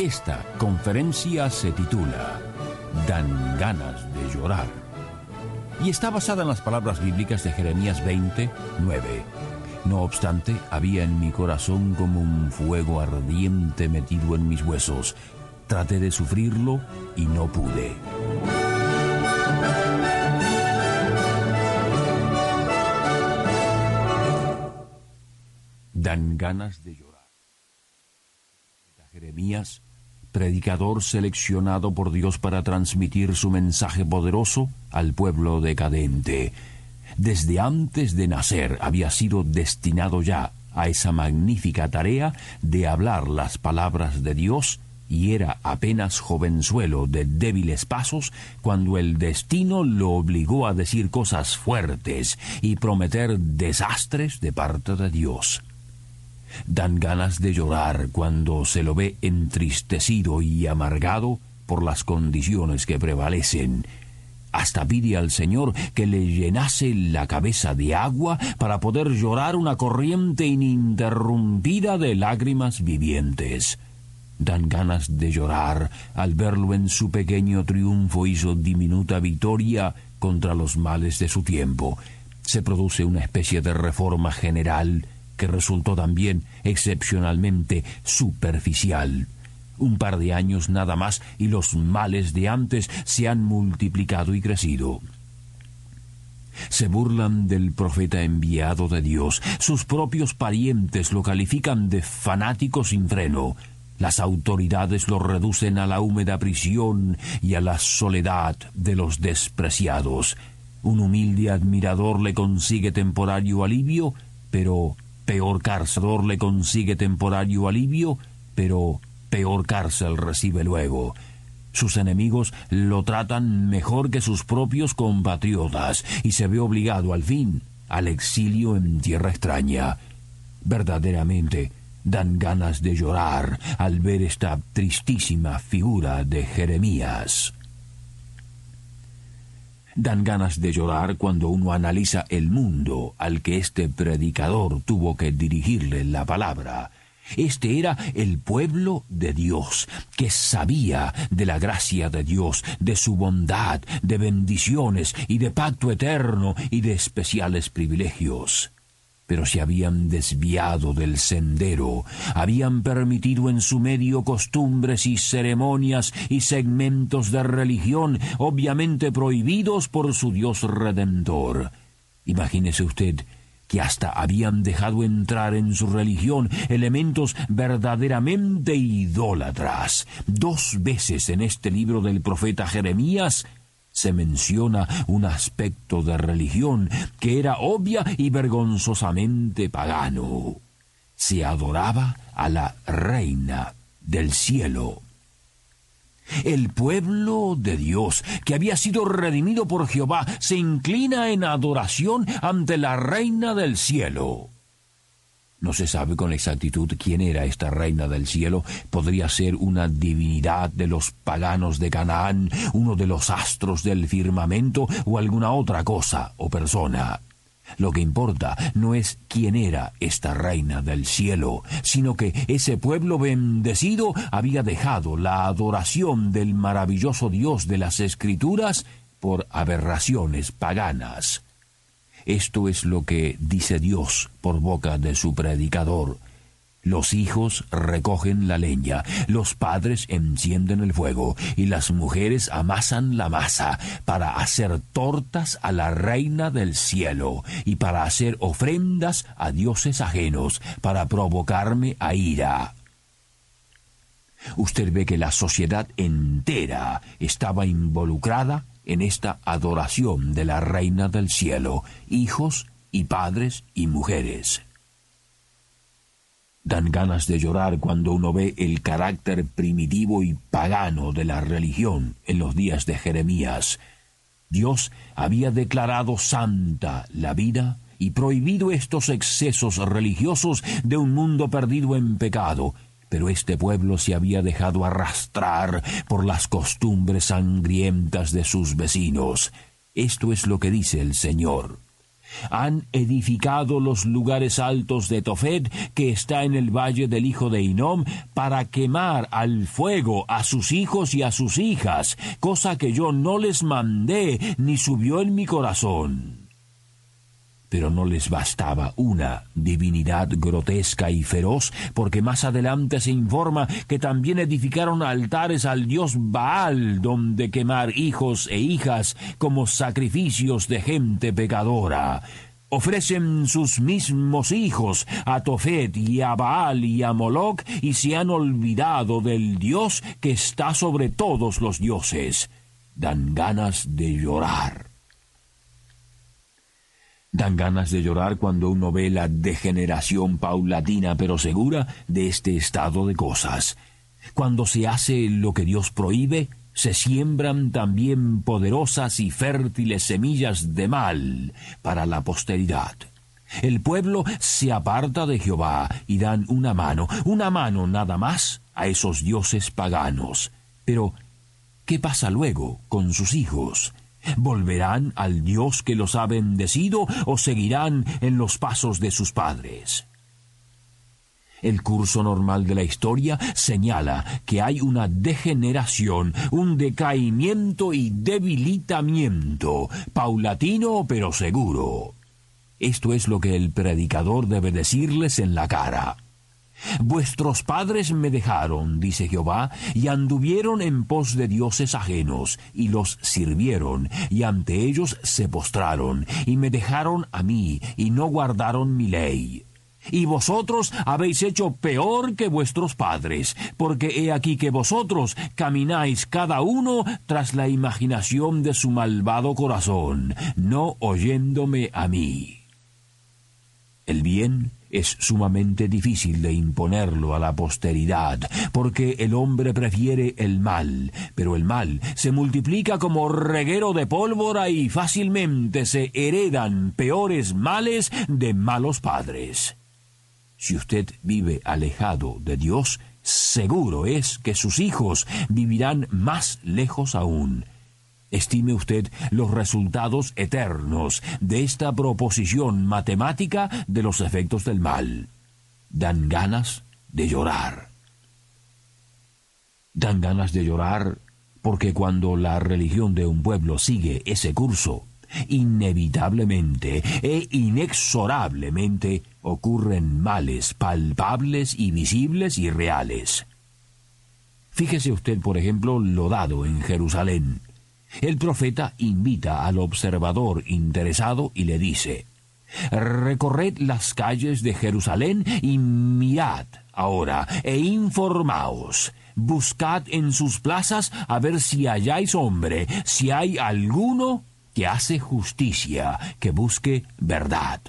Esta conferencia se titula Dan ganas de llorar y está basada en las palabras bíblicas de Jeremías 20, 9. No obstante, había en mi corazón como un fuego ardiente metido en mis huesos. Traté de sufrirlo y no pude. Dan ganas de llorar. Jeremías predicador seleccionado por Dios para transmitir su mensaje poderoso al pueblo decadente. Desde antes de nacer había sido destinado ya a esa magnífica tarea de hablar las palabras de Dios y era apenas jovenzuelo de débiles pasos cuando el destino lo obligó a decir cosas fuertes y prometer desastres de parte de Dios. Dan ganas de llorar cuando se lo ve entristecido y amargado por las condiciones que prevalecen. Hasta pide al Señor que le llenase la cabeza de agua para poder llorar una corriente ininterrumpida de lágrimas vivientes. Dan ganas de llorar al verlo en su pequeño triunfo y su diminuta victoria contra los males de su tiempo. Se produce una especie de reforma general que resultó también excepcionalmente superficial. Un par de años nada más y los males de antes se han multiplicado y crecido. Se burlan del profeta enviado de Dios. Sus propios parientes lo califican de fanático sin freno. Las autoridades lo reducen a la húmeda prisión y a la soledad de los despreciados. Un humilde admirador le consigue temporario alivio, pero Peor cárcel le consigue temporario alivio, pero peor cárcel recibe luego. Sus enemigos lo tratan mejor que sus propios compatriotas y se ve obligado al fin al exilio en tierra extraña. Verdaderamente dan ganas de llorar al ver esta tristísima figura de Jeremías. Dan ganas de llorar cuando uno analiza el mundo al que este predicador tuvo que dirigirle la palabra. Este era el pueblo de Dios, que sabía de la gracia de Dios, de su bondad, de bendiciones y de pacto eterno y de especiales privilegios pero se habían desviado del sendero, habían permitido en su medio costumbres y ceremonias y segmentos de religión obviamente prohibidos por su Dios redentor. Imagínese usted que hasta habían dejado entrar en su religión elementos verdaderamente idólatras. Dos veces en este libro del profeta Jeremías se menciona un aspecto de religión que era obvia y vergonzosamente pagano. Se adoraba a la reina del cielo. El pueblo de Dios, que había sido redimido por Jehová, se inclina en adoración ante la reina del cielo. No se sabe con exactitud quién era esta reina del cielo. Podría ser una divinidad de los paganos de Canaán, uno de los astros del firmamento o alguna otra cosa o persona. Lo que importa no es quién era esta reina del cielo, sino que ese pueblo bendecido había dejado la adoración del maravilloso Dios de las Escrituras por aberraciones paganas. Esto es lo que dice Dios por boca de su predicador. Los hijos recogen la leña, los padres encienden el fuego y las mujeres amasan la masa para hacer tortas a la reina del cielo y para hacer ofrendas a dioses ajenos para provocarme a ira. Usted ve que la sociedad entera estaba involucrada en esta adoración de la Reina del Cielo, hijos y padres y mujeres. Dan ganas de llorar cuando uno ve el carácter primitivo y pagano de la religión en los días de Jeremías. Dios había declarado santa la vida y prohibido estos excesos religiosos de un mundo perdido en pecado, pero este pueblo se había dejado arrastrar por las costumbres sangrientas de sus vecinos. Esto es lo que dice el Señor. Han edificado los lugares altos de Tofet, que está en el valle del hijo de Inom, para quemar al fuego a sus hijos y a sus hijas, cosa que yo no les mandé ni subió en mi corazón pero no les bastaba una divinidad grotesca y feroz, porque más adelante se informa que también edificaron altares al dios Baal, donde quemar hijos e hijas como sacrificios de gente pecadora. Ofrecen sus mismos hijos a Tofet y a Baal y a Moloch y se han olvidado del Dios que está sobre todos los dioses. Dan ganas de llorar. Dan ganas de llorar cuando uno ve la degeneración paulatina pero segura de este estado de cosas. Cuando se hace lo que Dios prohíbe, se siembran también poderosas y fértiles semillas de mal para la posteridad. El pueblo se aparta de Jehová y dan una mano, una mano nada más a esos dioses paganos. Pero, ¿qué pasa luego con sus hijos? ¿Volverán al Dios que los ha bendecido o seguirán en los pasos de sus padres? El curso normal de la historia señala que hay una degeneración, un decaimiento y debilitamiento, paulatino pero seguro. Esto es lo que el predicador debe decirles en la cara. Vuestros padres me dejaron, dice Jehová, y anduvieron en pos de dioses ajenos, y los sirvieron, y ante ellos se postraron, y me dejaron a mí, y no guardaron mi ley. Y vosotros habéis hecho peor que vuestros padres, porque he aquí que vosotros camináis cada uno tras la imaginación de su malvado corazón, no oyéndome a mí. El bien es sumamente difícil de imponerlo a la posteridad, porque el hombre prefiere el mal, pero el mal se multiplica como reguero de pólvora y fácilmente se heredan peores males de malos padres. Si usted vive alejado de Dios, seguro es que sus hijos vivirán más lejos aún. Estime usted los resultados eternos de esta proposición matemática de los efectos del mal. Dan ganas de llorar. Dan ganas de llorar porque cuando la religión de un pueblo sigue ese curso, inevitablemente e inexorablemente ocurren males palpables y visibles y reales. Fíjese usted, por ejemplo, lo dado en Jerusalén. El profeta invita al observador interesado y le dice, Recorred las calles de Jerusalén y mirad ahora e informaos. Buscad en sus plazas a ver si halláis hombre, si hay alguno que hace justicia, que busque verdad.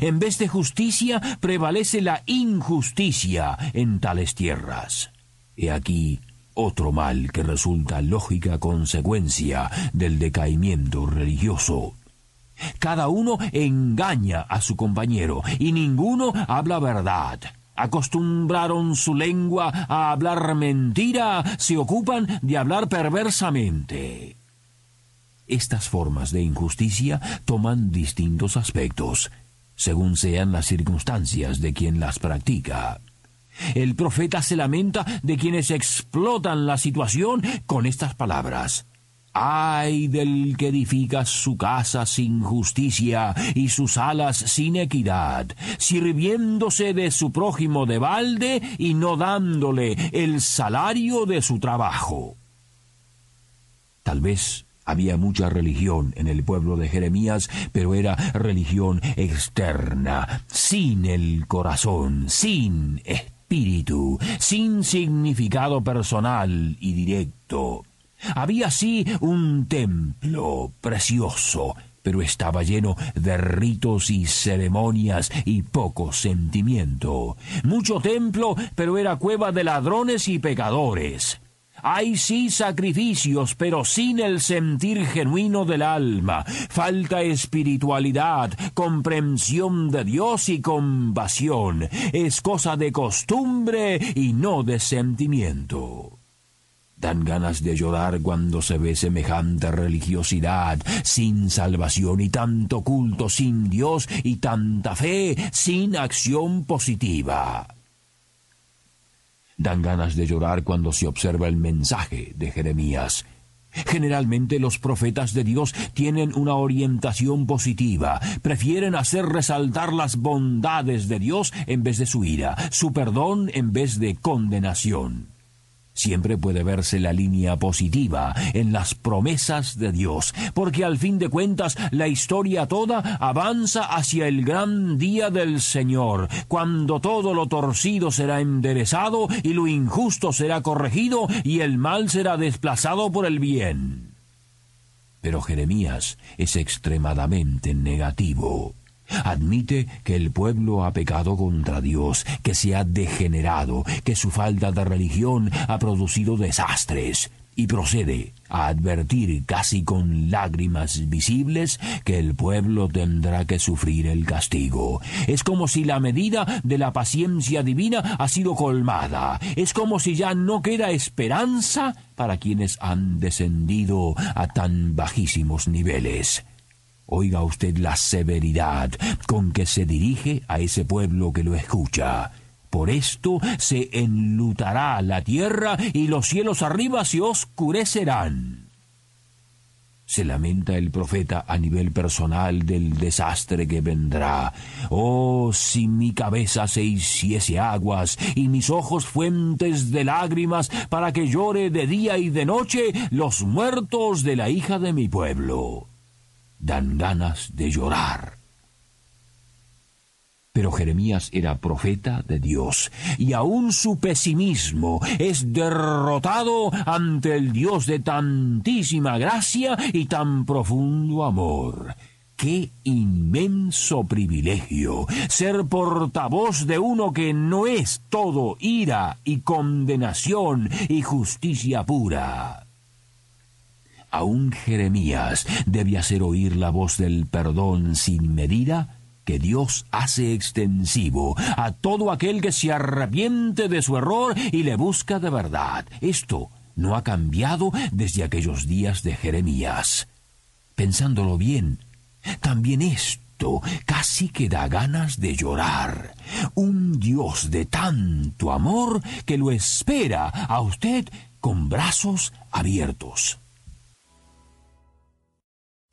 En vez de justicia prevalece la injusticia en tales tierras. He aquí otro mal que resulta lógica consecuencia del decaimiento religioso. Cada uno engaña a su compañero y ninguno habla verdad. Acostumbraron su lengua a hablar mentira, se ocupan de hablar perversamente. Estas formas de injusticia toman distintos aspectos, según sean las circunstancias de quien las practica. El profeta se lamenta de quienes explotan la situación con estas palabras. Ay del que edifica su casa sin justicia y sus alas sin equidad, sirviéndose de su prójimo de balde y no dándole el salario de su trabajo. Tal vez había mucha religión en el pueblo de Jeremías, pero era religión externa, sin el corazón, sin espíritu, sin significado personal y directo. Había así un templo precioso, pero estaba lleno de ritos y ceremonias y poco sentimiento. Mucho templo, pero era cueva de ladrones y pecadores. Hay sí sacrificios, pero sin el sentir genuino del alma. Falta espiritualidad, comprensión de Dios y compasión. Es cosa de costumbre y no de sentimiento. Dan ganas de llorar cuando se ve semejante religiosidad sin salvación y tanto culto sin Dios y tanta fe sin acción positiva. Dan ganas de llorar cuando se observa el mensaje de Jeremías. Generalmente los profetas de Dios tienen una orientación positiva, prefieren hacer resaltar las bondades de Dios en vez de su ira, su perdón en vez de condenación. Siempre puede verse la línea positiva en las promesas de Dios, porque al fin de cuentas la historia toda avanza hacia el gran día del Señor, cuando todo lo torcido será enderezado y lo injusto será corregido y el mal será desplazado por el bien. Pero Jeremías es extremadamente negativo. Admite que el pueblo ha pecado contra Dios, que se ha degenerado, que su falta de religión ha producido desastres, y procede a advertir casi con lágrimas visibles que el pueblo tendrá que sufrir el castigo. Es como si la medida de la paciencia divina ha sido colmada. Es como si ya no queda esperanza para quienes han descendido a tan bajísimos niveles. Oiga usted la severidad con que se dirige a ese pueblo que lo escucha. Por esto se enlutará la tierra y los cielos arriba se oscurecerán. Se lamenta el profeta a nivel personal del desastre que vendrá. Oh, si mi cabeza se hiciese aguas y mis ojos fuentes de lágrimas para que llore de día y de noche los muertos de la hija de mi pueblo dan ganas de llorar. Pero Jeremías era profeta de Dios, y aun su pesimismo es derrotado ante el Dios de tantísima gracia y tan profundo amor. Qué inmenso privilegio ser portavoz de uno que no es todo ira y condenación y justicia pura. Aún Jeremías debe hacer oír la voz del perdón sin medida que Dios hace extensivo a todo aquel que se arrepiente de su error y le busca de verdad. Esto no ha cambiado desde aquellos días de Jeremías. Pensándolo bien, también esto casi que da ganas de llorar. Un Dios de tanto amor que lo espera a usted con brazos abiertos.